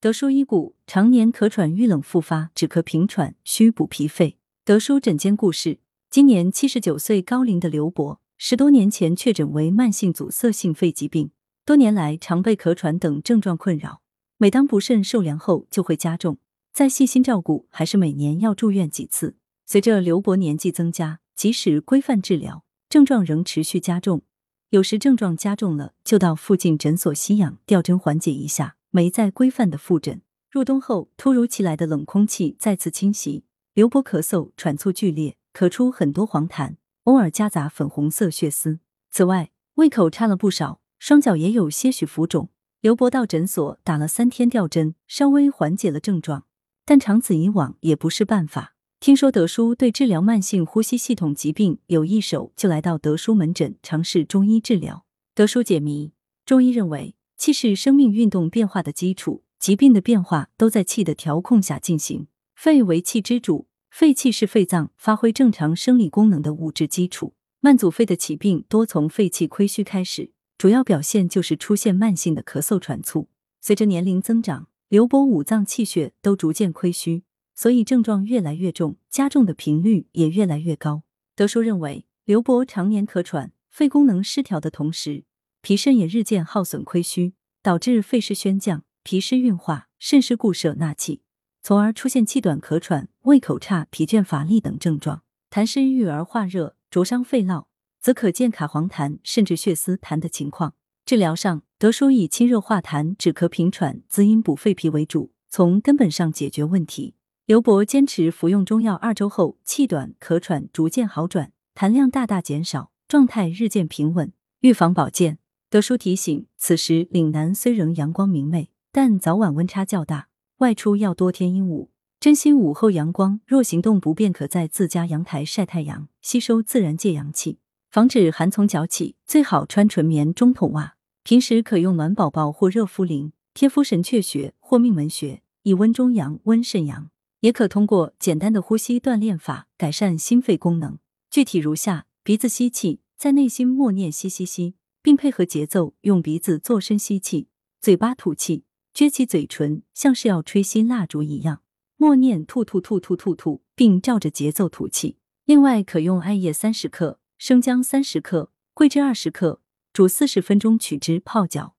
德叔医故，常年咳喘遇冷复发，止咳平喘，需补脾肺。德叔诊间故事：今年七十九岁高龄的刘伯，十多年前确诊为慢性阻塞性肺疾病，多年来常被咳喘等症状困扰。每当不慎受凉后，就会加重。再细心照顾，还是每年要住院几次。随着刘伯年纪增加，即使规范治疗，症状仍持续加重。有时症状加重了，就到附近诊所吸氧吊针缓解一下。没再规范的复诊。入冬后，突如其来的冷空气再次侵袭，刘伯咳嗽喘促剧烈，咳出很多黄痰，偶尔夹杂粉红色血丝。此外，胃口差了不少，双脚也有些许浮肿。刘伯到诊所打了三天吊针，稍微缓解了症状，但长此以往也不是办法。听说德叔对治疗慢性呼吸系统疾病有一手，就来到德叔门诊尝试中医治疗。德叔解谜：中医认为。气是生命运动变化的基础，疾病的变化都在气的调控下进行。肺为气之主，肺气是肺脏发挥正常生理功能的物质基础。慢阻肺的起病多从肺气亏虚开始，主要表现就是出现慢性的咳嗽喘促。随着年龄增长，刘伯五脏气血都逐渐亏虚，所以症状越来越重，加重的频率也越来越高。德叔认为，刘伯常年咳喘，肺功能失调的同时。脾肾也日渐耗损亏虚，导致肺湿宣降、脾湿运化、肾湿固摄纳气，从而出现气短、咳喘、胃口差、疲倦乏力等症状。痰湿郁而化热，灼伤肺络，则可见卡黄痰甚至血丝痰的情况。治疗上，德叔以清热化痰、止咳平喘、滋阴补肺脾为主，从根本上解决问题。刘伯坚持服用中药二周后，气短、咳喘逐渐好转，痰量大大减少，状态日渐平稳。预防保健。德叔提醒：此时岭南虽仍阳光明媚，但早晚温差较大，外出要多添衣物。珍惜午后阳光，若行动不便，可在自家阳台晒太阳，吸收自然界阳气，防止寒从脚起。最好穿纯棉中筒袜。平时可用暖宝宝或热敷灵贴敷神阙穴或命门穴，以温中阳、温肾阳。也可通过简单的呼吸锻炼法改善心肺功能。具体如下：鼻子吸气，在内心默念“吸吸吸”。并配合节奏，用鼻子做深吸气，嘴巴吐气，撅起嘴唇，像是要吹熄蜡烛一样，默念吐吐吐吐吐吐，并照着节奏吐气。另外，可用艾叶三十克、生姜三十克、桂枝二十克，煮四十分钟取汁泡脚，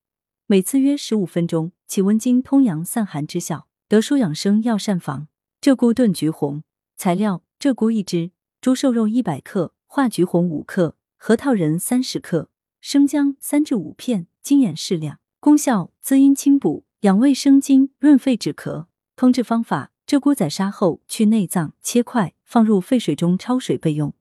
每次约十五分钟，起温经、通阳、散寒之效。德舒养生药膳房：鹧鸪炖橘红。材料：鹧鸪一只，猪瘦肉一百克，化橘红五克，核桃仁三十克。生姜三至五片，精盐适量。功效：滋阴清补，养胃生津，润肺止咳。烹制方法：鹧鸪宰杀后去内脏，切块，放入沸水中焯水备用。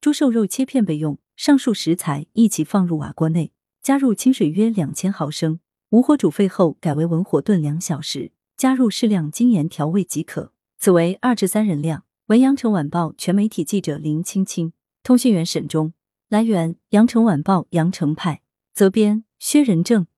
猪瘦肉切片备用。上述食材一起放入瓦锅内，加入清水约两千毫升，无火煮沸后改为文火炖两小时，加入适量精盐调味即可。此为二至三人量。文阳城晚报全媒体记者林青青，通讯员沈忠。来源：羊城晚报羊城派，责编：薛仁正。